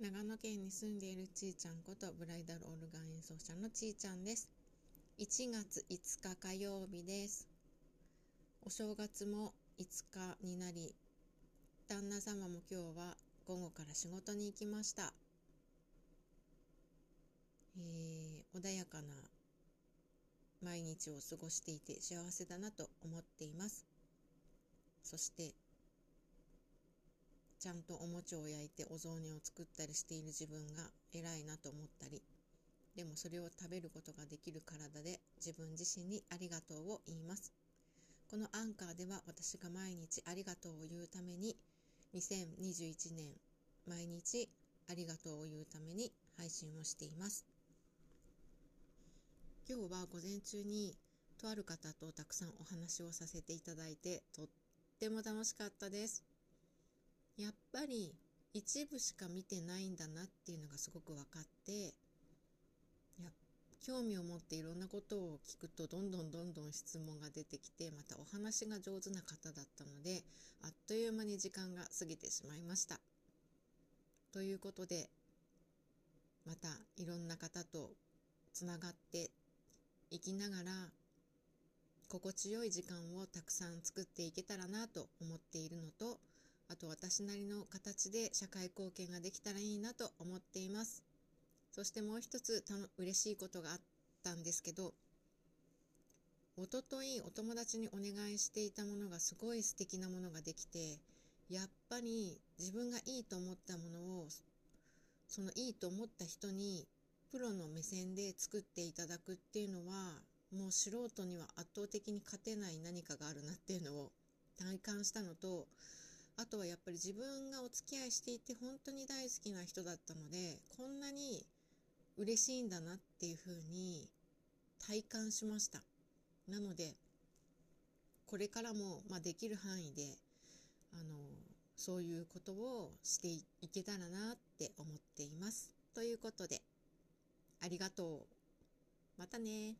長野県に住んでいるちーちゃんことブライダルオルガン演奏者のちーちゃんです。1月5日火曜日です。お正月も5日になり、旦那様も今日は午後から仕事に行きました。えー、穏やかな毎日を過ごしていて幸せだなと思っています。そしてちゃんとお餅を焼いてお雑煮を作ったりしている自分が偉いなと思ったりでもそれを食べることができる体で自分自身にありがとうを言います。このアンカーでは私が毎日ありがとうを言うために2021年毎日ありがとうを言うために配信をしています。今日は午前中にとある方とたくさんお話をさせていただいてとっても楽しかったです。やっぱり一部しか見てないんだなっていうのがすごく分かってや興味を持っていろんなことを聞くとどんどんどんどん質問が出てきてまたお話が上手な方だったのであっという間に時間が過ぎてしまいました。ということでまたいろんな方とつながっていきながら心地よい時間をたくさん作っていけたらなと思っているのとあと私なりの形で社会貢献ができたらいいなと思っています。そしてもう一つたの嬉しいことがあったんですけど、おとといお友達にお願いしていたものがすごい素敵なものができて、やっぱり自分がいいと思ったものを、そのいいと思った人にプロの目線で作っていただくっていうのは、もう素人には圧倒的に勝てない何かがあるなっていうのを体感したのと、あとはやっぱり自分がお付き合いしていて本当に大好きな人だったのでこんなに嬉しいんだなっていうふうに体感しました。なのでこれからも、まあ、できる範囲であのそういうことをしていけたらなって思っています。ということでありがとう。またね。